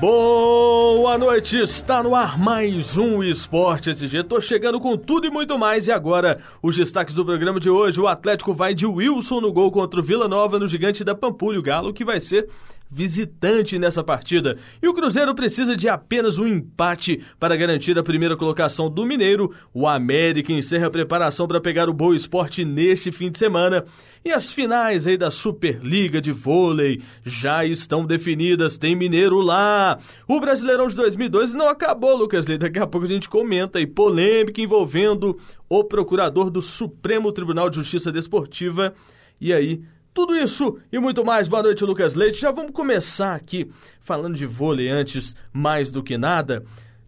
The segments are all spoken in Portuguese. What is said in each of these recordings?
Boa noite, está no ar mais um Esporte SG. Tô chegando com tudo e muito mais. E agora, os destaques do programa de hoje: o Atlético vai de Wilson no gol contra o Vila Nova no Gigante da Pampulha, o Galo, que vai ser visitante nessa partida. E o Cruzeiro precisa de apenas um empate para garantir a primeira colocação do Mineiro. O América encerra a preparação para pegar o Boa Esporte neste fim de semana. E as finais aí da Superliga de Vôlei já estão definidas. Tem Mineiro lá. O Brasileirão de 2002 não acabou, Lucas Lee. Daqui a pouco a gente comenta aí polêmica envolvendo o procurador do Supremo Tribunal de Justiça Desportiva. E aí, tudo isso e muito mais. Boa noite, Lucas Leite. Já vamos começar aqui falando de vôlei antes, mais do que nada.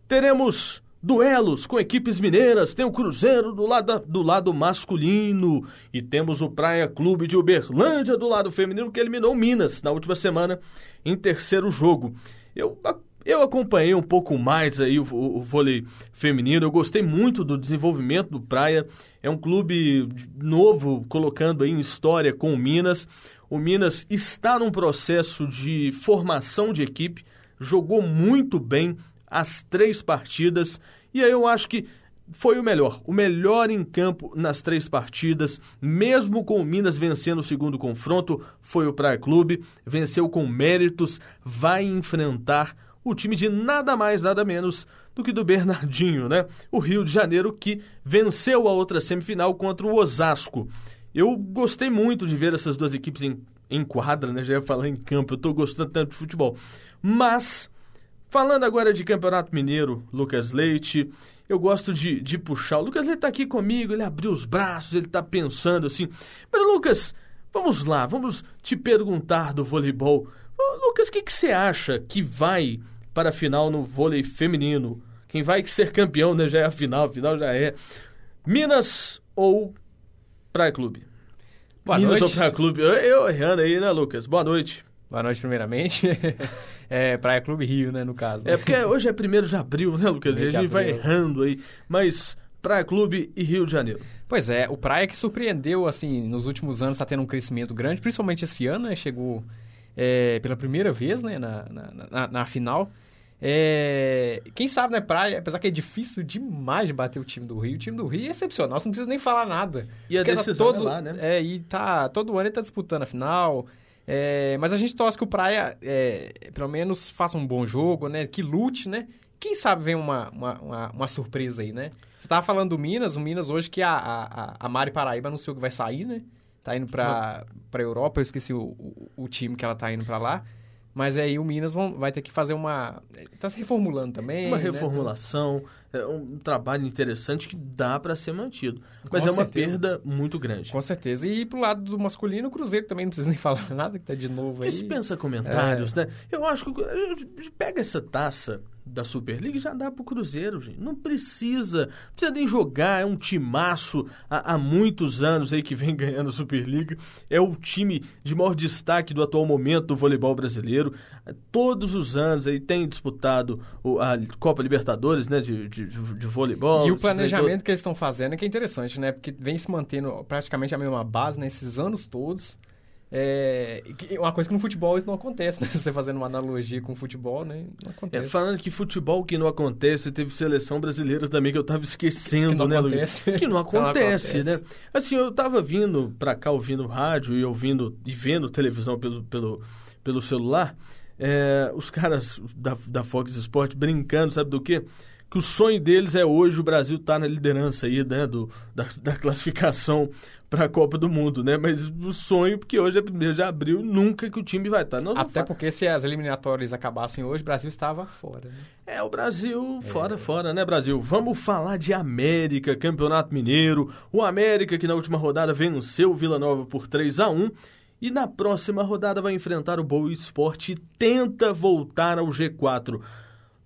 Teremos duelos com equipes mineiras, tem o Cruzeiro do lado, do lado masculino e temos o Praia Clube de Uberlândia do lado feminino que eliminou Minas na última semana em terceiro jogo. Eu, eu acompanhei um pouco mais aí o, o, o vôlei feminino, eu gostei muito do desenvolvimento do Praia. É um clube novo, colocando aí em história com o Minas. O Minas está num processo de formação de equipe, jogou muito bem as três partidas e aí eu acho que foi o melhor, o melhor em campo nas três partidas, mesmo com o Minas vencendo o segundo confronto, foi o Praia Clube, venceu com méritos, vai enfrentar o time de nada mais, nada menos do que do Bernardinho, né? O Rio de Janeiro que venceu a outra semifinal contra o Osasco. Eu gostei muito de ver essas duas equipes em, em quadra, né? Já ia falar em campo, eu tô gostando tanto de futebol. Mas Falando agora de Campeonato Mineiro, Lucas Leite, eu gosto de, de puxar. O Lucas Leite está aqui comigo, ele abriu os braços, ele está pensando assim. Mas, Lucas, vamos lá, vamos te perguntar do voleibol. Lucas, o que, que você acha que vai para a final no vôlei feminino? Quem vai ser campeão, né? Já é a final, a final já é. Minas ou Praia Clube? Boa Minas noite. ou Praia Clube? Eu, eu errando aí, né, Lucas? Boa noite. Boa noite, primeiramente. é Praia Clube Rio, né, no caso. Né? É porque hoje é primeiro de abril, né, Lucas? A gente vai errando aí. Mas Praia Clube e Rio de Janeiro. Pois é, o Praia que surpreendeu, assim, nos últimos anos está tendo um crescimento grande, principalmente esse ano, né? Chegou é, pela primeira vez, né, na, na, na, na final. É, quem sabe, né, Praia, apesar que é difícil demais de bater o time do Rio, o time do Rio é excepcional, você não precisa nem falar nada. E a tá decisão todos, é lá, né? É, e tá, todo ano ele tá disputando a final. É, mas a gente torce que o Praia, é, pelo menos, faça um bom jogo, né? Que lute, né? Quem sabe vem uma, uma, uma, uma surpresa aí, né? Você tava falando do Minas, o Minas hoje que a, a, a Mari Paraíba anunciou que vai sair, né? Tá indo pra, pra Europa, eu esqueci o, o, o time que ela tá indo pra lá. Mas aí o Minas vão, vai ter que fazer uma... Tá se reformulando também, Uma né? É um trabalho interessante que dá para ser mantido. Mas Com é uma certeza. perda muito grande. Com certeza. E pro lado do masculino, o Cruzeiro também não precisa nem falar nada, que tá de novo aí. Dispensa comentários, né? Eu acho que pega essa taça da Superliga e já dá pro Cruzeiro, gente. Não precisa, não precisa nem jogar, é um timaço há, há muitos anos aí que vem ganhando a Superliga. É o time de maior destaque do atual momento do voleibol brasileiro. Todos os anos aí tem disputado a Copa Libertadores, né, de, de, de voleibol. E o planejamento que eles estão fazendo é que é interessante, né? Porque vem se mantendo praticamente a mesma base nesses anos todos. É uma coisa que no futebol isso não acontece, né? Você fazendo uma analogia com o futebol, né? Não É, acontece. falando que futebol que não acontece, teve seleção brasileira também que eu tava esquecendo, Que não né, Luiz? acontece. Que não Que não acontece, acontece. né? Assim, eu tava vindo pra cá ouvindo rádio e ouvindo e vendo televisão pelo, pelo, pelo celular, é, os caras da, da Fox Sport brincando, sabe do quê? Que o sonho deles é hoje o Brasil tá na liderança aí, né, do, da, da classificação para a Copa do Mundo, né? Mas o sonho, porque hoje é 1 de abril, nunca que o time vai estar. Não Até porque se as eliminatórias acabassem hoje, o Brasil estava fora. Né? É, o Brasil fora, fora, né, Brasil? Vamos falar de América, Campeonato Mineiro. O América que na última rodada venceu o Vila Nova por 3 a 1 e na próxima rodada vai enfrentar o Boa Esporte e tenta voltar ao G4.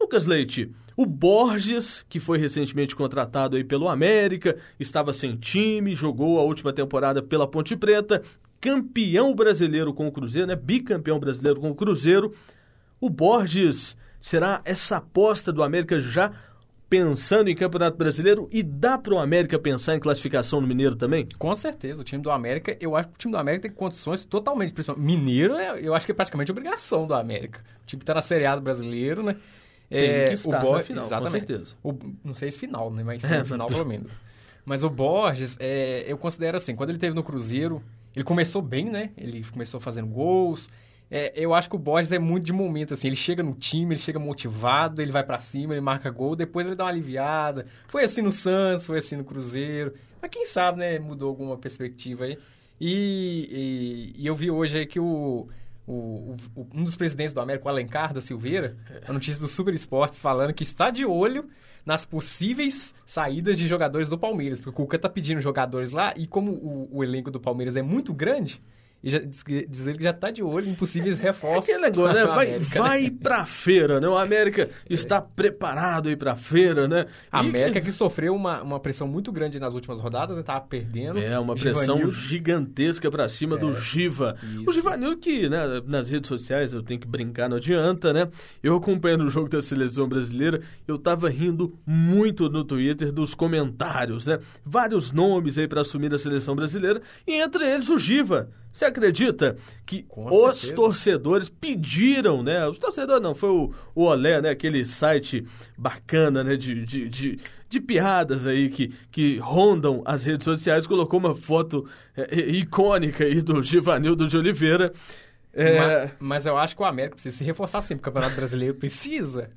Lucas Leite, o Borges, que foi recentemente contratado aí pelo América, estava sem time, jogou a última temporada pela Ponte Preta, campeão brasileiro com o Cruzeiro, né? Bicampeão brasileiro com o Cruzeiro. O Borges será essa aposta do América já pensando em Campeonato Brasileiro e dá para o América pensar em classificação no Mineiro também? Com certeza, o time do América, eu acho que o time do América tem condições totalmente, principalmente Mineiro, é, eu acho que é praticamente obrigação do América. O time está na Série A do Brasileiro, né? Tem é, que estar o na final, exatamente. com certeza. O, não sei se final, né? Mas é, final pelo menos. Mas o Borges, é, eu considero assim, quando ele teve no Cruzeiro, ele começou bem, né? Ele começou fazendo gols, é, eu acho que o Borges é muito de momento, assim. Ele chega no time, ele chega motivado, ele vai para cima, ele marca gol, depois ele dá uma aliviada. Foi assim no Santos, foi assim no Cruzeiro. Mas quem sabe, né? Mudou alguma perspectiva aí. E, e, e eu vi hoje aí que o, o, o, um dos presidentes do América, o Alencar da Silveira, a notícia do Super Esportes falando que está de olho nas possíveis saídas de jogadores do Palmeiras. Porque o Cuca tá pedindo jogadores lá e como o, o elenco do Palmeiras é muito grande e já, diz, diz ele que já está de olho em possíveis reforços. É aquele negócio, né? Vai, América, vai né? pra feira, né? O América está é. preparado aí pra feira, né? A América que sofreu uma, uma pressão muito grande nas últimas rodadas, né? Tava perdendo. É, uma pressão gigantesca pra cima é. do Giva. Isso. O Givanil que, né, nas redes sociais eu tenho que brincar, não adianta, né? Eu acompanhando o jogo da seleção brasileira, eu tava rindo muito no Twitter dos comentários, né? Vários nomes aí para assumir a seleção brasileira, e entre eles o Giva. Você acredita que os torcedores pediram, né? Os torcedores não, foi o, o Olé, né? Aquele site bacana, né? De, de, de, de piadas aí que, que rondam as redes sociais, colocou uma foto é, é icônica aí do Givanildo de Oliveira. É... Mas, mas, eu acho que o América precisa se reforçar sempre. O Campeonato Brasileiro precisa.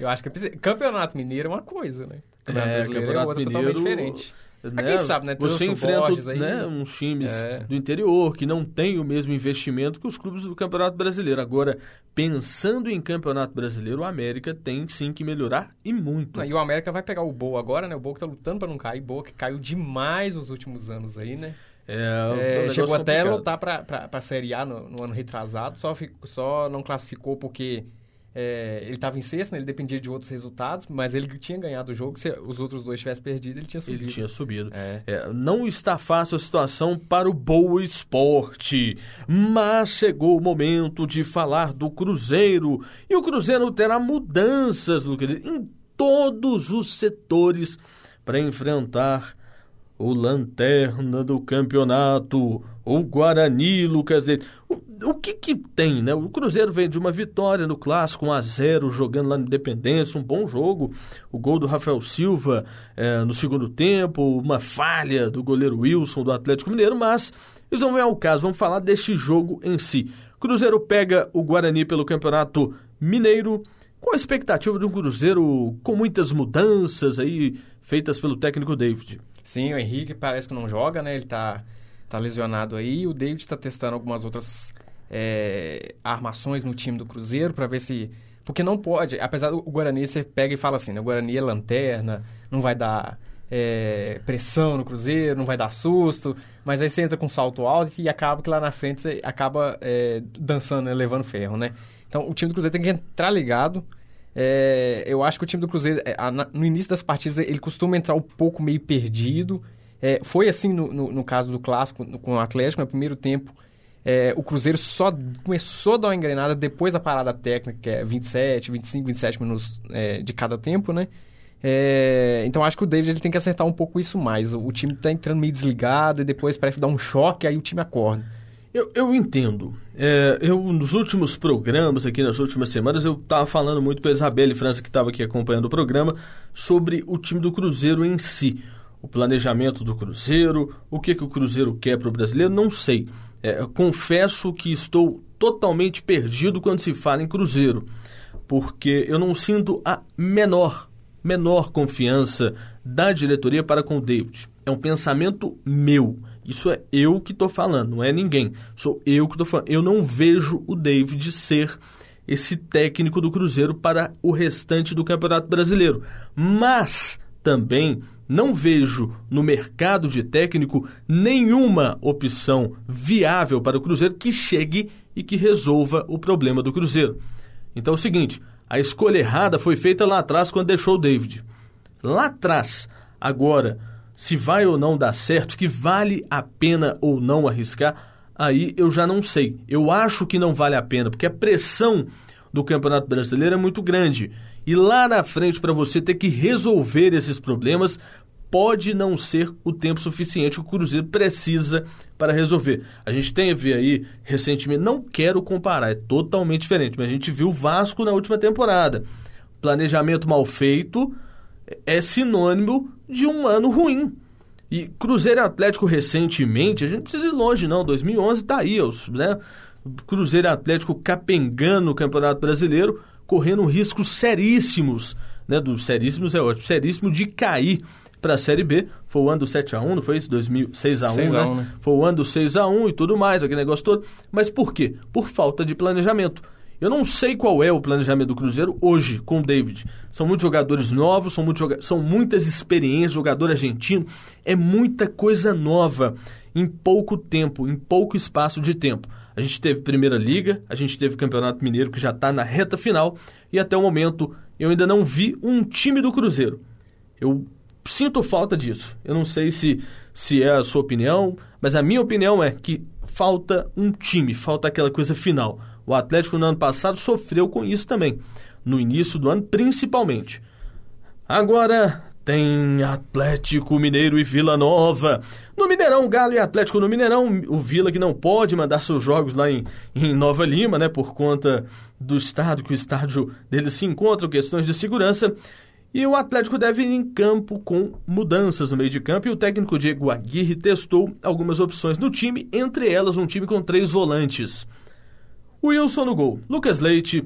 Eu acho que precisa. Campeonato Mineiro é uma coisa, né? Campeonato é, Brasileiro é outra Mineiro... totalmente diferente. Né? quem sabe, né? Você enfrenta né, uns times é. do interior que não têm o mesmo investimento que os clubes do Campeonato Brasileiro. Agora, pensando em Campeonato Brasileiro, o América tem sim que melhorar e muito. E o América vai pegar o Boa agora, né? O Boa que tá lutando para não cair. Boa que caiu demais nos últimos anos aí, né? É, é, chegou até a lutar para a Série A no, no, ano retrasado, só, fico, só não classificou porque é, ele estava em sexto, né? ele dependia de outros resultados, mas ele tinha ganhado o jogo. Se os outros dois tivessem perdido, ele tinha subido. Ele tinha subido. É. É, não está fácil a situação para o Boa Esporte, mas chegou o momento de falar do Cruzeiro. E o Cruzeiro terá mudanças, Lucas, em todos os setores para enfrentar o lanterna do campeonato, o Guarani, Lucas. O, o que que tem, né? O Cruzeiro vem de uma vitória no Clássico 1 a 0 jogando lá no Independência, um bom jogo. O gol do Rafael Silva é, no segundo tempo, uma falha do goleiro Wilson do Atlético Mineiro, mas isso não é o caso, vamos falar deste jogo em si. Cruzeiro pega o Guarani pelo Campeonato Mineiro. Qual a expectativa de um Cruzeiro com muitas mudanças aí feitas pelo técnico David? Sim, o Henrique parece que não joga, né? Ele tá, tá lesionado aí. O David está testando algumas outras é, armações no time do Cruzeiro para ver se. Porque não pode, apesar do Guarani, você pega e fala assim, né? O Guarani é lanterna, não vai dar é, pressão no Cruzeiro, não vai dar susto, mas aí você entra com salto alto e acaba que lá na frente você acaba é, dançando, né? levando ferro, né? Então o time do Cruzeiro tem que entrar ligado, é, eu acho que o time do Cruzeiro, é, a, no início das partidas, ele costuma entrar um pouco meio perdido. É, foi assim no, no, no, caso do Clássico no, com o Atlético, no primeiro tempo. É, o Cruzeiro só começou a dar uma engrenada depois da parada técnica, que é 27, 25, 27 minutos é, de cada tempo, né? É, então acho que o David ele tem que acertar um pouco isso mais. O, o time está entrando meio desligado e depois parece dar um choque, aí o time acorda. Eu, eu entendo. É, eu, nos últimos programas, aqui nas últimas semanas, eu estava falando muito com a Isabelle França, que estava aqui acompanhando o programa, sobre o time do Cruzeiro em si. O planejamento do Cruzeiro, o que, que o Cruzeiro quer para o brasileiro, não sei. É, confesso que estou totalmente perdido quando se fala em Cruzeiro, porque eu não sinto a menor, menor confiança da diretoria para com o David. É um pensamento meu. Isso é eu que estou falando, não é ninguém. Sou eu que estou falando. Eu não vejo o David ser esse técnico do Cruzeiro para o restante do Campeonato Brasileiro. Mas também não vejo no mercado de técnico nenhuma opção viável para o Cruzeiro que chegue e que resolva o problema do Cruzeiro. Então é o seguinte: a escolha errada foi feita lá atrás quando deixou o David. Lá atrás. Agora, se vai ou não dar certo, que vale a pena ou não arriscar, aí eu já não sei. Eu acho que não vale a pena, porque a pressão do Campeonato Brasileiro é muito grande. E lá na frente, para você ter que resolver esses problemas, pode não ser o tempo suficiente que o Cruzeiro precisa para resolver. A gente teve aí recentemente, não quero comparar, é totalmente diferente, mas a gente viu o Vasco na última temporada. Planejamento mal feito é sinônimo de um ano ruim. E Cruzeiro Atlético recentemente, a gente não precisa ir longe não, 2011 está aí, né? Cruzeiro Atlético capengando no Campeonato Brasileiro, correndo riscos seríssimos, né? Do seríssimos é ótimo, seríssimo de cair para a Série B. Foi o ano do 7x1, não foi isso? 2006 a 1 né? 1, né? Foi o ano do 6x1 e tudo mais, aquele negócio todo. Mas por quê? Por falta de planejamento. Eu não sei qual é o planejamento do Cruzeiro hoje com o David. São muitos jogadores novos, são, muitos, são muitas experiências, jogador argentino. É muita coisa nova em pouco tempo, em pouco espaço de tempo. A gente teve Primeira Liga, a gente teve Campeonato Mineiro que já está na reta final e até o momento eu ainda não vi um time do Cruzeiro. Eu sinto falta disso. Eu não sei se, se é a sua opinião, mas a minha opinião é que falta um time, falta aquela coisa final. O Atlético no ano passado sofreu com isso também, no início do ano principalmente. Agora tem Atlético Mineiro e Vila Nova. No Mineirão, Galo e Atlético no Mineirão, o Vila que não pode mandar seus jogos lá em, em Nova Lima, né, por conta do estado que o estádio dele se encontra, questões de segurança. E o Atlético deve ir em campo com mudanças no meio de campo e o técnico Diego Aguirre testou algumas opções no time, entre elas um time com três volantes. Wilson no gol. Lucas Leite,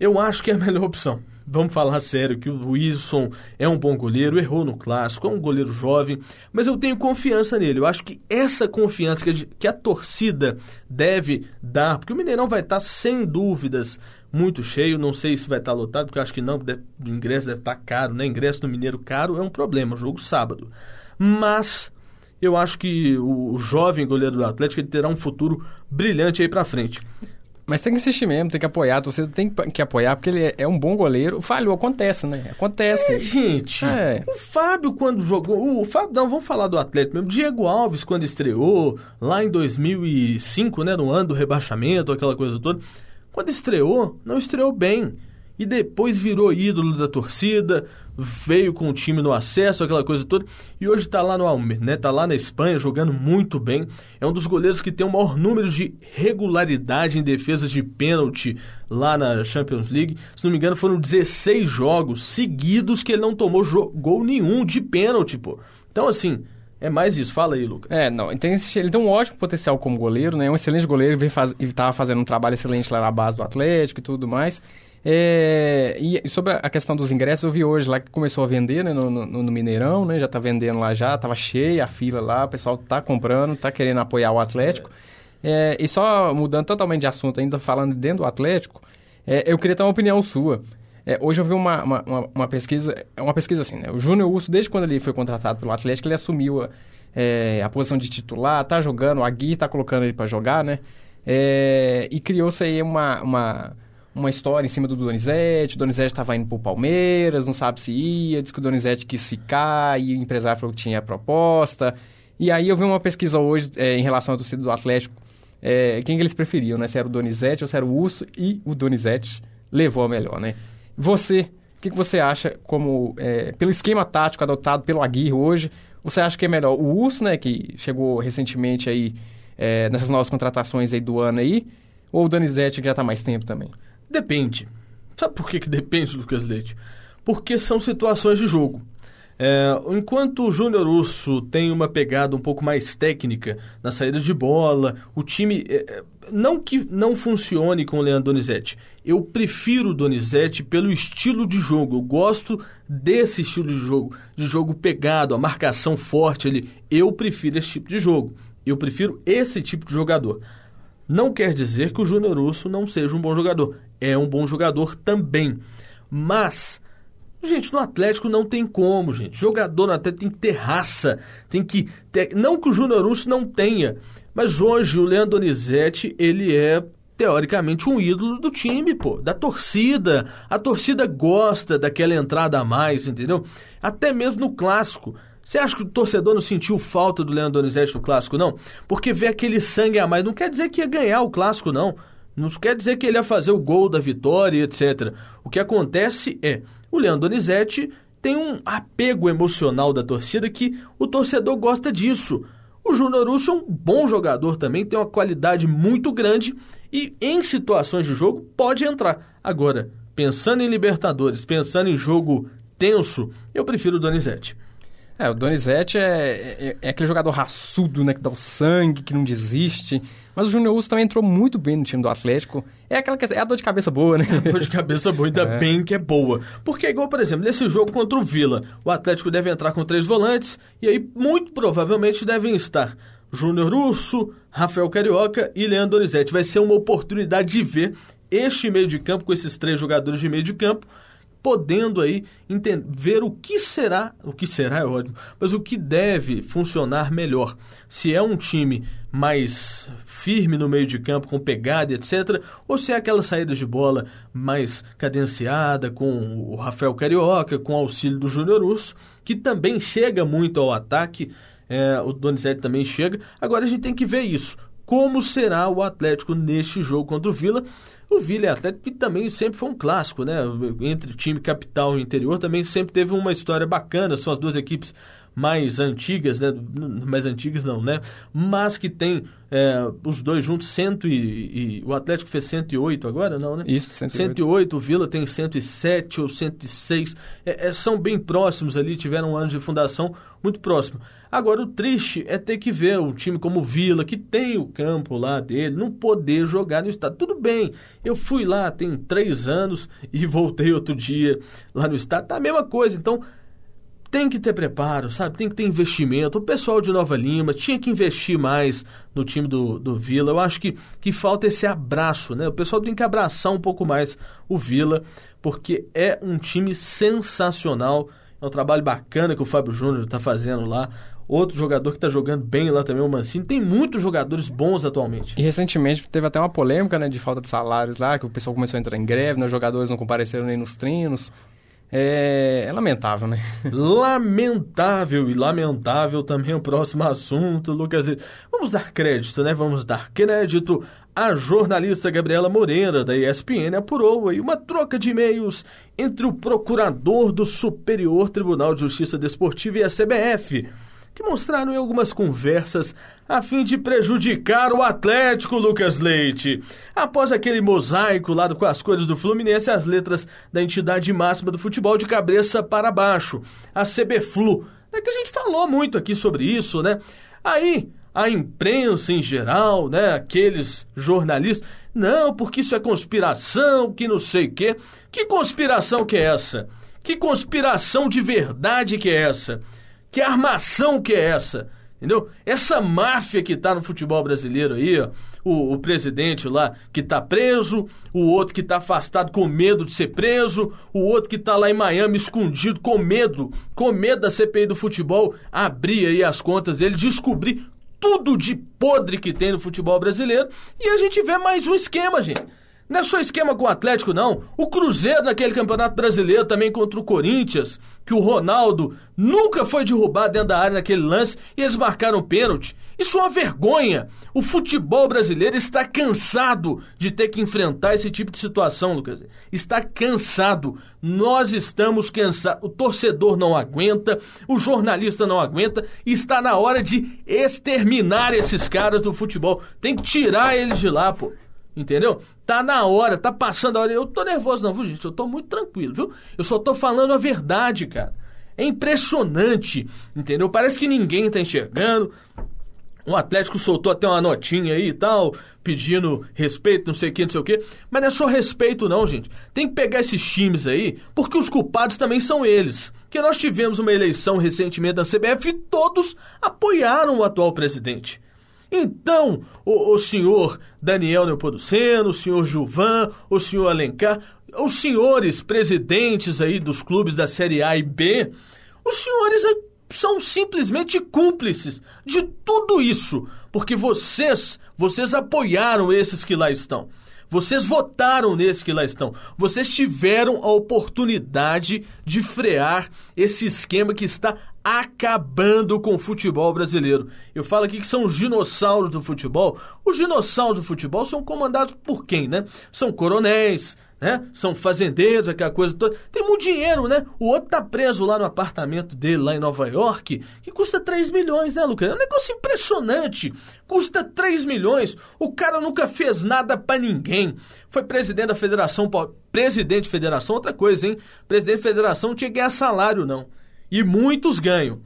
eu acho que é a melhor opção. Vamos falar sério que o Wilson é um bom goleiro, errou no clássico, é um goleiro jovem, mas eu tenho confiança nele. Eu acho que essa confiança que a, que a torcida deve dar, porque o Mineirão vai estar sem dúvidas muito cheio, não sei se vai estar lotado, porque eu acho que não, o ingresso deve estar caro, né? Ingresso no Mineiro caro é um problema, jogo sábado. Mas eu acho que o jovem goleiro do Atlético ele terá um futuro brilhante aí para frente. Mas tem que insistir mesmo, tem que apoiar, a torcida tem que apoiar, porque ele é um bom goleiro. Falhou, acontece, né? Acontece. É, gente, é. o Fábio quando jogou... O Fábio, não, vamos falar do Atlético mesmo. Diego Alves quando estreou, lá em 2005, né? No ano do rebaixamento, aquela coisa toda. Quando estreou, não estreou bem e depois virou ídolo da torcida, veio com o time no acesso, aquela coisa toda, e hoje está lá no né? Tá lá na Espanha jogando muito bem. É um dos goleiros que tem o maior número de regularidade em defesa de pênalti lá na Champions League. Se não me engano, foram 16 jogos seguidos que ele não tomou gol nenhum de pênalti, pô. Então, assim, é mais isso, fala aí, Lucas. É, não, então ele tem um ótimo potencial como goleiro, né? É um excelente goleiro, ele estava fazendo um trabalho excelente lá na base do Atlético e tudo mais. É, e sobre a questão dos ingressos, eu vi hoje lá que começou a vender né, no, no, no Mineirão, né? Já está vendendo lá já, estava cheia a fila lá, o pessoal está comprando, está querendo apoiar o Atlético. É, e só mudando totalmente de assunto, ainda falando dentro do Atlético, é, eu queria ter uma opinião sua. É, hoje eu vi uma, uma, uma, uma, pesquisa, é uma pesquisa assim, né? O Júnior Urso, desde quando ele foi contratado pelo Atlético, ele assumiu a, é, a posição de titular, tá jogando, o Agui tá colocando ele para jogar, né? É, e criou-se aí uma, uma uma história em cima do Donizete. O Donizete estava indo para o Palmeiras, não sabe se ia, disse que o Donizete quis ficar e o empresário falou que tinha a proposta. E aí eu vi uma pesquisa hoje é, em relação ao torcida do Atlético, é, quem que eles preferiam, né? Se era o Donizete ou se era o Urso, e o Donizete levou a melhor, né? Você, o que, que você acha como, é, pelo esquema tático adotado pelo Aguirre hoje, você acha que é melhor o Urso, né, que chegou recentemente aí é, nessas novas contratações aí do ano aí, ou o Donizete que já está mais tempo também? Depende. Sabe por que, que depende, Lucas Leite? Porque são situações de jogo. É, enquanto o Júnior Urso tem uma pegada um pouco mais técnica na saída de bola, o time. É, é, não que não funcione com o Leandro Donizete. Eu prefiro o Donizete pelo estilo de jogo. Eu gosto desse estilo de jogo. De jogo pegado, a marcação forte ali. Eu prefiro esse tipo de jogo. Eu prefiro esse tipo de jogador. Não quer dizer que o Júnior Urso não seja um bom jogador é um bom jogador também. Mas, gente, no Atlético não tem como, gente. Jogador no Atlético tem que ter raça, tem que ter... Não que o Júnior Urso não tenha, mas hoje o Leandro Donizete, ele é teoricamente um ídolo do time, pô, da torcida. A torcida gosta daquela entrada a mais, entendeu? Até mesmo no clássico. Você acha que o torcedor não sentiu falta do Leandro Donizete no clássico, não? Porque vê aquele sangue a mais. Não quer dizer que ia ganhar o clássico, não. Não quer dizer que ele ia fazer o gol da vitória, etc. O que acontece é, O Leandro Donizete tem um apego emocional da torcida que o torcedor gosta disso. O Júnior Urso é um bom jogador também, tem uma qualidade muito grande e em situações de jogo pode entrar. Agora, pensando em Libertadores, pensando em jogo tenso, eu prefiro o Donizete. É, o Donizete é, é, é, aquele jogador raçudo, né? Que dá o sangue, que não desiste. Mas o Júnior Urso também entrou muito bem no time do Atlético. É aquela questão, é a dor de cabeça boa, né? É a dor de cabeça boa, ainda é. bem que é boa. Porque é igual, por exemplo, nesse jogo contra o Vila, o Atlético deve entrar com três volantes e aí muito provavelmente devem estar Júnior Urso, Rafael Carioca e Leandro Donizete. Vai ser uma oportunidade de ver este meio de campo com esses três jogadores de meio de campo podendo aí entender, ver o que será, o que será é ótimo, mas o que deve funcionar melhor. Se é um time mais firme no meio de campo, com pegada, etc., ou se é aquela saída de bola mais cadenciada, com o Rafael Carioca, com o auxílio do Júnior Urso, que também chega muito ao ataque, é, o Donizete também chega. Agora a gente tem que ver isso. Como será o Atlético neste jogo contra o Vila? O Vila é Atlético que também sempre foi um clássico, né? Entre time capital e interior também sempre teve uma história bacana. São as duas equipes mais antigas, né? Mais antigas não, né? Mas que tem é, os dois juntos, cento e, e, o Atlético fez 108 agora, não, né? Isso, 108. 108, o Vila tem 107 ou 106. É, é, são bem próximos ali, tiveram um ano de fundação muito próximo. Agora, o triste é ter que ver um time como o Vila, que tem o campo lá dele, não poder jogar no estádio. Tudo bem, eu fui lá tem três anos e voltei outro dia lá no estádio, tá a mesma coisa. Então, tem que ter preparo, sabe? Tem que ter investimento. O pessoal de Nova Lima tinha que investir mais no time do, do Vila. Eu acho que, que falta esse abraço, né? O pessoal tem que abraçar um pouco mais o Vila, porque é um time sensacional. É um trabalho bacana que o Fábio Júnior está fazendo lá. Outro jogador que está jogando bem lá também, o Mancini. Tem muitos jogadores bons atualmente. E recentemente teve até uma polêmica, né, de falta de salários lá, que o pessoal começou a entrar em greve, né, os jogadores não compareceram nem nos treinos. É, é, lamentável, né? Lamentável e lamentável também o próximo assunto, Lucas. Vamos dar crédito, né? Vamos dar crédito. A jornalista Gabriela Moreira, da ESPN, apurou aí uma troca de e-mails entre o procurador do Superior Tribunal de Justiça Desportiva e a CBF que mostraram em algumas conversas a fim de prejudicar o Atlético Lucas Leite. Após aquele mosaico lado com as cores do Fluminense, as letras da entidade máxima do futebol de cabeça para baixo, a CBFlu. É que a gente falou muito aqui sobre isso, né? Aí, a imprensa em geral, né, aqueles jornalistas, não, porque isso é conspiração, que não sei o quê. Que conspiração que é essa? Que conspiração de verdade que é essa? Que armação que é essa? Entendeu? Essa máfia que está no futebol brasileiro aí, ó, o, o, presidente lá que está preso, o outro que está afastado com medo de ser preso, o outro que está lá em Miami escondido com medo, com medo da CPI do futebol abrir aí as contas dele, descobrir tudo de podre que tem no futebol brasileiro e a gente vê mais um esquema, gente. Não é só esquema com o Atlético, não. O Cruzeiro naquele campeonato brasileiro também contra o Corinthians, que o Ronaldo nunca foi derrubado dentro da área naquele lance e eles marcaram pênalti. Isso é uma vergonha. O futebol brasileiro está cansado de ter que enfrentar esse tipo de situação, Lucas. Está cansado. Nós estamos cansados. O torcedor não aguenta, o jornalista não aguenta. Está na hora de exterminar esses caras do futebol. Tem que tirar eles de lá, pô. Entendeu? Tá na hora, tá passando a hora. Eu tô nervoso, não, viu, gente? Eu tô muito tranquilo, viu? Eu só tô falando a verdade, cara. É impressionante, entendeu? Parece que ninguém tá enxergando. O Atlético soltou até uma notinha aí e tal, pedindo respeito, não sei o que, não sei o que. Mas não é só respeito, não, gente. Tem que pegar esses times aí, porque os culpados também são eles. Que nós tivemos uma eleição recentemente da CBF e todos apoiaram o atual presidente. Então, o, o senhor Daniel Neopoduceno, o senhor Gilvan, o senhor Alencar, os senhores presidentes aí dos clubes da Série A e B, os senhores são simplesmente cúmplices de tudo isso, porque vocês, vocês apoiaram esses que lá estão. Vocês votaram nesses que lá estão. Vocês tiveram a oportunidade de frear esse esquema que está acabando com o futebol brasileiro. Eu falo aqui que são os dinossauros do futebol. Os dinossauros do futebol são comandados por quem, né? São coronéis, né? São fazendeiros, aquela coisa toda. Tem muito dinheiro, né? O outro tá preso lá no apartamento dele, lá em Nova York, que custa 3 milhões, né, Lucas? É um negócio impressionante. Custa 3 milhões. O cara nunca fez nada para ninguém. Foi presidente da federação. Presidente de federação, outra coisa, hein? Presidente de federação não tinha que ganhar salário, não. E muitos ganham.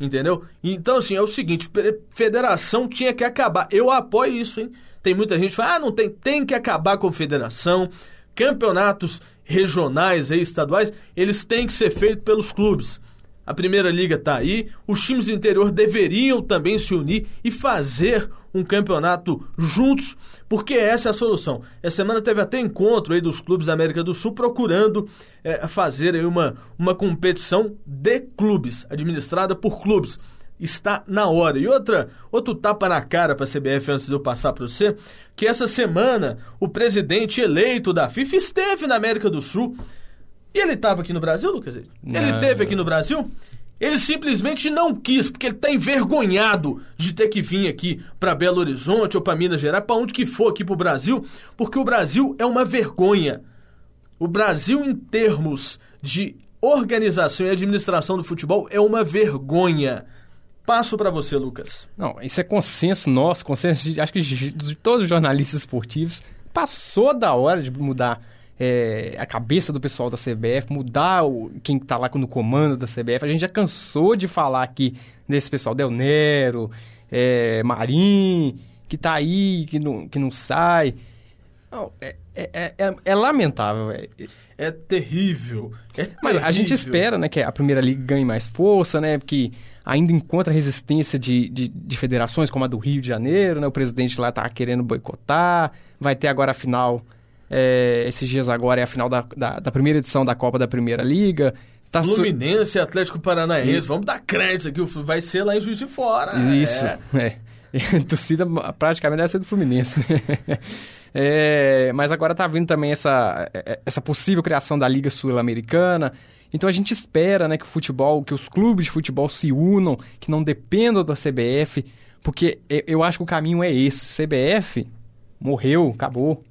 Entendeu? Então, assim, é o seguinte: federação tinha que acabar. Eu apoio isso, hein? Tem muita gente que fala, ah, não tem, tem que acabar com federação campeonatos regionais e estaduais, eles têm que ser feitos pelos clubes. A Primeira Liga está aí, os times do interior deveriam também se unir e fazer um campeonato juntos, porque essa é a solução. Essa semana teve até encontro aí dos clubes da América do Sul procurando é, fazer aí uma, uma competição de clubes, administrada por clubes está na hora. E outra, outro tapa na cara para a CBF antes de eu passar para você, que essa semana o presidente eleito da FIFA esteve na América do Sul. E ele estava aqui no Brasil, Lucas? Ele esteve aqui no Brasil? Ele simplesmente não quis, porque ele está envergonhado de ter que vir aqui para Belo Horizonte ou para Minas Gerais, para onde que for aqui para o Brasil, porque o Brasil é uma vergonha. O Brasil, em termos de organização e administração do futebol, é uma vergonha. Passo para você, Lucas. Não, isso é consenso nosso, consenso de, acho que de, de todos os jornalistas esportivos. Passou da hora de mudar é, a cabeça do pessoal da CBF, mudar o, quem está lá no comando da CBF. A gente já cansou de falar aqui desse pessoal, Del Nero, é, Marim, que está aí, que não, que não sai. Não, é, é, é, é, lamentável. É, é terrível. É Mas terrível. a gente espera né, que a Primeira Liga ganhe mais força, né? Porque ainda encontra resistência de, de, de, federações como a do Rio de Janeiro, né? O presidente lá está querendo boicotar. Vai ter agora a final, é, esses dias agora é a final da, da, da, primeira edição da Copa da Primeira Liga. Tá Fluminense su... Atlético Paranaense, vamos dar crédito aqui, vai ser lá em Juiz de Fora. Isso, é. é. Torcida praticamente deve ser do Fluminense, né? É, mas agora está vindo também essa, é, essa possível criação da Liga Sul-Americana. Então a gente espera né, que o futebol, que os clubes de futebol se unam, que não dependam da CBF, porque eu acho que o caminho é esse. CBF morreu, acabou.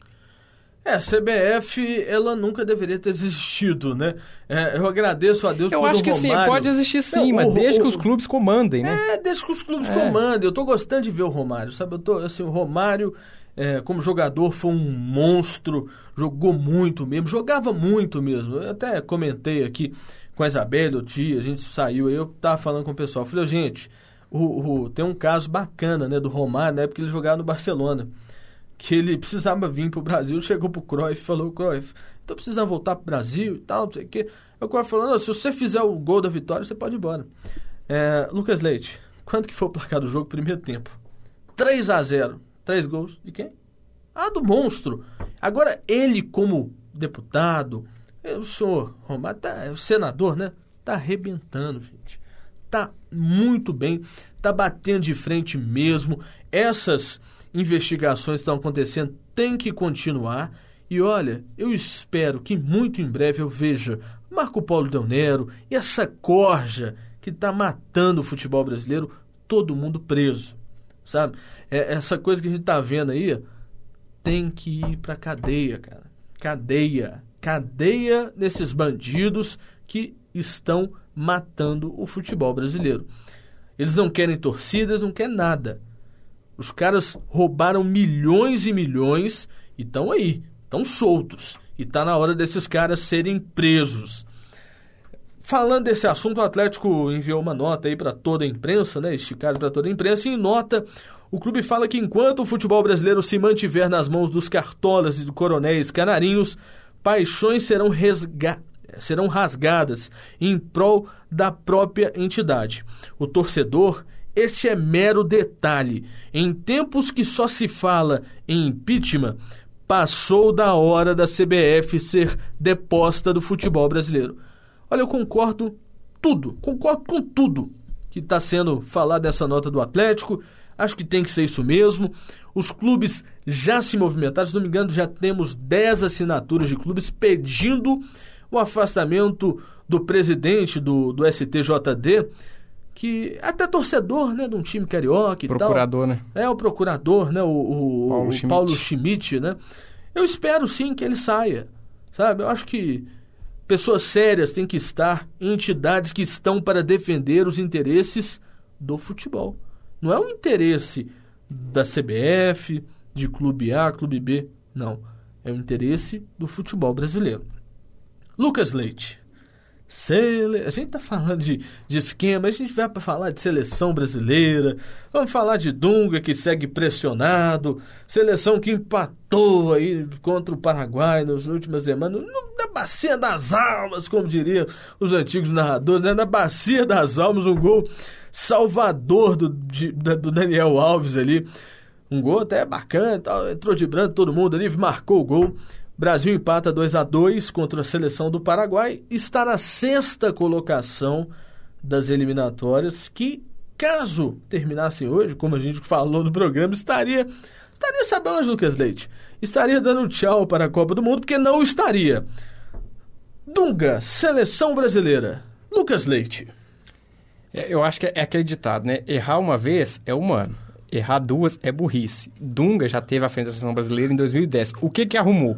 É, a CBF, ela nunca deveria ter existido, né? É, eu agradeço a Deus eu acho que Romário. sim, pode existir sim, não, mas o, desde o, que os clubes comandem, né? É, desde que os clubes é. comandem. Eu tô gostando de ver o Romário, sabe? Eu tô, assim, o Romário é, como jogador foi um monstro, jogou muito mesmo, jogava muito mesmo. Eu até comentei aqui com a Isabela, o tio, a gente saiu aí, eu tava falando com o pessoal, falei, gente, o, o, tem um caso bacana, né, do Romário, na época ele jogava no Barcelona, que ele precisava vir pro Brasil, chegou pro Cruyff e falou, Cruyff, tô precisando voltar pro Brasil e tal, não sei o quê. O Cruyff falou, se você fizer o gol da vitória, você pode ir embora. É, Lucas Leite, quanto que foi o placar do jogo primeiro tempo? 3 a 0 Três gols de quem? Ah, do monstro. Agora, ele como deputado, o senhor Romário, tá, é o senador, né? Tá arrebentando, gente. Tá muito bem, tá batendo de frente mesmo. Essas investigações estão acontecendo, tem que continuar. E olha, eu espero que muito em breve eu veja Marco Polo Del Nero e essa corja que está matando o futebol brasileiro, todo mundo preso, sabe? é, essa coisa que a gente tá vendo aí tem que ir pra cadeia, cara. Cadeia. Cadeia desses bandidos que estão matando o futebol brasileiro. Eles não querem torcidas, não querem nada. Os caras roubaram milhões e milhões e estão aí, estão soltos. E está na hora desses caras serem presos. Falando desse assunto, o Atlético enviou uma nota aí para toda a imprensa, né? Esticado para toda a imprensa, e em nota o clube fala que enquanto o futebol brasileiro se mantiver nas mãos dos cartolas e do coronéis canarinhos, paixões serão, resga serão rasgadas em prol da própria entidade. O torcedor, este é mero detalhe. Em tempos que só se fala em impeachment, passou da hora da CBF ser deposta do futebol brasileiro. Olha, eu concordo tudo, concordo com tudo que está sendo falado dessa nota do Atlético Acho que tem que ser isso mesmo. Os clubes já se movimentaram, se não me engano, já temos 10 assinaturas de clubes pedindo o afastamento do presidente do, do STJD, que até torcedor né, de um time carioca e procurador, tal. né? É, o procurador, né? O, o, Paulo, o Schmidt. Paulo Schmidt, né? Eu espero sim que ele saia. sabe? Eu acho que pessoas sérias têm que estar em entidades que estão para defender os interesses do futebol. Não é o interesse da CBF, de clube A, clube B, não. É o interesse do futebol brasileiro. Lucas Leite. Sele... A gente tá falando de, de esquema, a gente vai para falar de seleção brasileira, vamos falar de Dunga que segue pressionado, seleção que empatou aí contra o Paraguai nas últimas semanas, na bacia das almas, como diriam os antigos narradores, né? na bacia das almas, um gol salvador do, de, do Daniel Alves ali, um gol até bacana, entrou de branco todo mundo ali, marcou o gol. Brasil empata 2 a 2 contra a seleção do Paraguai, está na sexta colocação das eliminatórias, que caso terminassem hoje, como a gente falou no programa, estaria estaria sabendo Lucas Leite, estaria dando tchau para a Copa do Mundo, porque não estaria. Dunga, seleção brasileira. Lucas Leite. É, eu acho que é aquele ditado, né? Errar uma vez é humano. Errar duas é burrice. Dunga já teve a frente da seleção brasileira em 2010. O que que arrumou?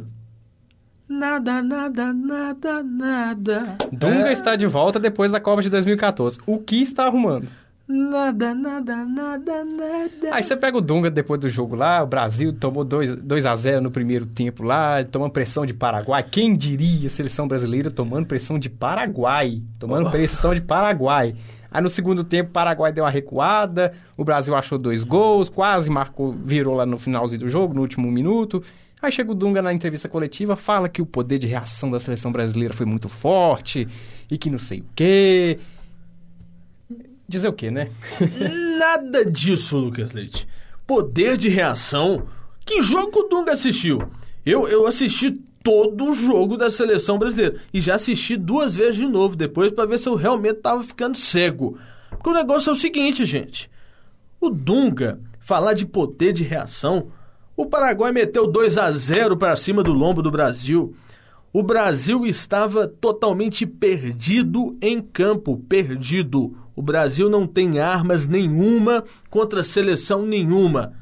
Nada, nada, nada, nada. Dunga é. está de volta depois da Copa de 2014. O que está arrumando? Nada, nada, nada, nada. Aí você pega o Dunga depois do jogo lá, o Brasil tomou 2, 2 a 0 no primeiro tempo lá, tomando pressão de Paraguai. Quem diria a seleção brasileira tomando pressão de Paraguai? Tomando oh. pressão de Paraguai. Aí no segundo tempo, o Paraguai deu uma recuada, o Brasil achou dois gols, quase marcou, virou lá no finalzinho do jogo, no último minuto. Aí chega o Dunga na entrevista coletiva, fala que o poder de reação da seleção brasileira foi muito forte e que não sei o quê. Dizer o quê, né? Nada disso, Lucas Leite. Poder de reação? Que jogo o Dunga assistiu? Eu, eu assisti todo o jogo da seleção brasileira e já assisti duas vezes de novo depois para ver se eu realmente estava ficando cego. Porque o negócio é o seguinte, gente. O Dunga falar de poder de reação o Paraguai meteu 2 a 0 para cima do lombo do Brasil. O Brasil estava totalmente perdido em campo, perdido. O Brasil não tem armas nenhuma contra seleção nenhuma.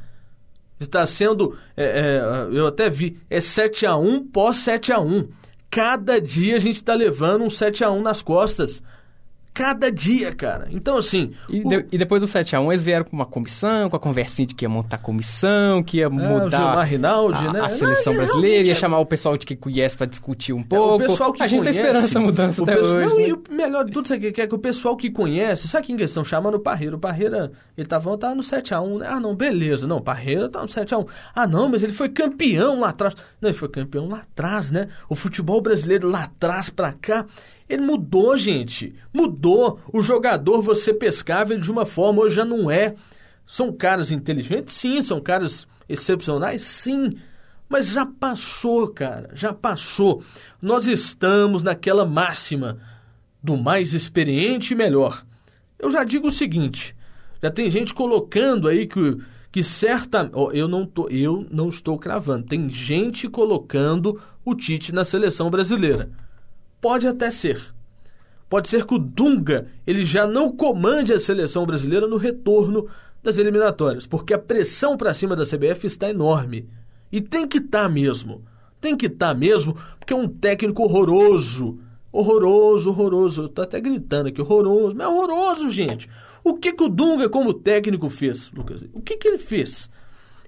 Está sendo, é, é, eu até vi, é 7 a 1 pós 7 a 1 Cada dia a gente está levando um 7 a 1 nas costas cada dia, cara. Então, assim. E, o... de, e depois do 7x1, eles vieram com uma comissão, com a conversinha de que ia montar comissão, que ia é, mudar. Rinaldi, a, né? a seleção Não, brasileira, ia chamar o pessoal de que conhece para discutir um pouco. É, o pessoal que a gente conhece, tá esperando essa mudança até pessoal, hoje. Não, né? e o melhor de tudo, sabe que é que o pessoal que conhece, sabe quem eles estão chamando o Parreira? O Parreira, ele tava, tava no 7x1, né? Ah, não, beleza. Não, Parreira tá no 7x1. Ah, não, mas ele foi campeão lá atrás. Não, ele foi campeão lá atrás, né? O futebol brasileiro lá atrás pra cá. Ele mudou, gente. Mudou. O jogador você pescava ele de uma forma, hoje já não é. São caras inteligentes? Sim. São caras excepcionais? Sim. Mas já passou, cara. Já passou. Nós estamos naquela máxima do mais experiente e melhor. Eu já digo o seguinte: já tem gente colocando aí que, que certa. Oh, eu, não tô, eu não estou cravando. Tem gente colocando o Tite na seleção brasileira. Pode até ser. Pode ser que o Dunga ele já não comande a seleção brasileira no retorno das eliminatórias, porque a pressão para cima da CBF está enorme. E tem que estar tá mesmo. Tem que estar tá mesmo, porque é um técnico horroroso. Horroroso, horroroso. Eu tô até gritando aqui, horroroso. Mas é horroroso, gente. O que, que o Dunga, como técnico, fez, Lucas? O que, que ele fez?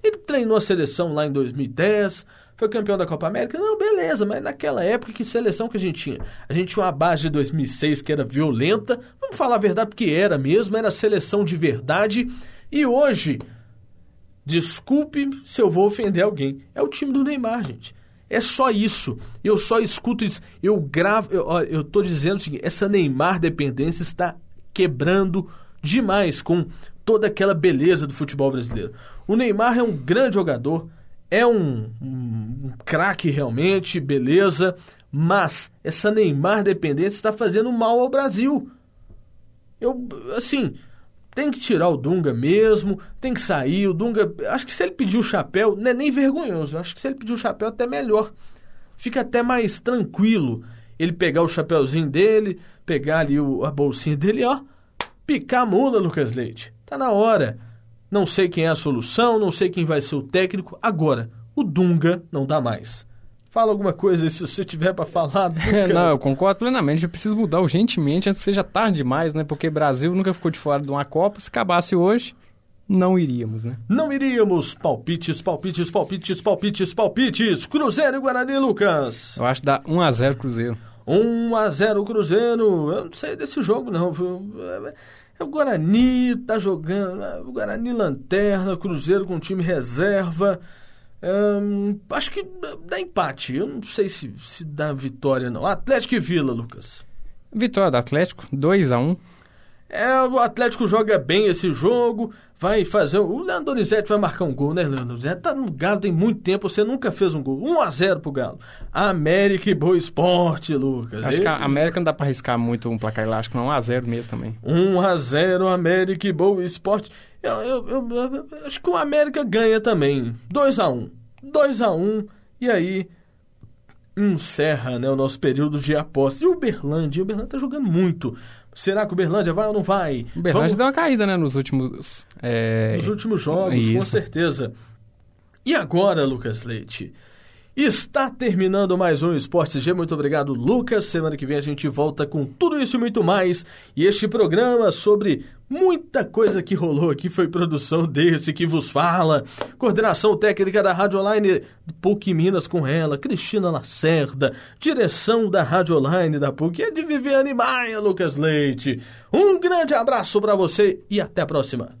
Ele treinou a seleção lá em 2010, foi campeão da Copa América? Não, beleza, mas naquela época, que seleção que a gente tinha? A gente tinha uma base de 2006 que era violenta, vamos falar a verdade, porque era mesmo, era seleção de verdade. E hoje, desculpe se eu vou ofender alguém, é o time do Neymar, gente. É só isso. Eu só escuto isso. Eu gravo. Eu, eu tô dizendo o seguinte: essa Neymar dependência está quebrando demais com toda aquela beleza do futebol brasileiro. O Neymar é um grande jogador, é um, um, craque realmente, beleza, mas essa Neymar dependência está fazendo mal ao Brasil. Eu, assim, tem que tirar o Dunga mesmo, tem que sair. O Dunga, acho que se ele pedir o chapéu, não é nem vergonhoso. Acho que se ele pedir o chapéu, até melhor. Fica até mais tranquilo ele pegar o chapéuzinho dele, pegar ali o, a bolsinha dele, ó, picar a mula, Lucas Leite. Tá na hora. Não sei quem é a solução, não sei quem vai ser o técnico. Agora, o Dunga não dá mais. Fala alguma coisa se você tiver para falar. não, eu concordo plenamente. Eu preciso mudar urgentemente antes que seja tarde demais, né? Porque Brasil nunca ficou de fora de uma Copa. Se acabasse hoje, não iríamos, né? Não iríamos. Palpites, palpites, palpites, palpites, palpites. Cruzeiro e Guarani, Lucas. Eu acho que dá 1x0 Cruzeiro. 1x0 Cruzeiro. Eu não sei desse jogo, não. É o Guarani, tá jogando. Né? O Guarani lanterna, Cruzeiro com time reserva. Hum, acho que dá empate. Eu não sei se, se dá vitória, não. Atlético e Vila, Lucas. Vitória do Atlético, 2 a 1 É, o Atlético joga bem esse jogo, vai fazer. O Leandro Donizete vai marcar um gol, né, Leandro Donizete? Tá no Galo tem muito tempo, você nunca fez um gol. 1 a 0 pro Galo. América e Boa Esporte, Lucas. Acho que a América não dá pra arriscar muito um placar elástico, não. 1 a 0 mesmo também. 1 a 0 América e Boa Esporte. Eu, eu, eu, eu, acho que o América ganha também. 2 a 1 2 a 1 E aí encerra né, o nosso período de aposta. E o Berlândia? O Berlândia tá jogando muito. Será que o Berlândia vai ou não vai? O Berlândia Vamos... deu uma caída, né, nos últimos... É... Nos últimos jogos, Isso. com certeza. E agora, Lucas Leite? Está terminando mais um Esporte G. Muito obrigado, Lucas. Semana que vem a gente volta com tudo isso e muito mais. E este programa sobre muita coisa que rolou aqui foi produção desse que vos fala. Coordenação técnica da Rádio Online PUC Minas com ela, Cristina Lacerda. Direção da Rádio Online da PUC é de Viviane Maia, Lucas Leite. Um grande abraço para você e até a próxima.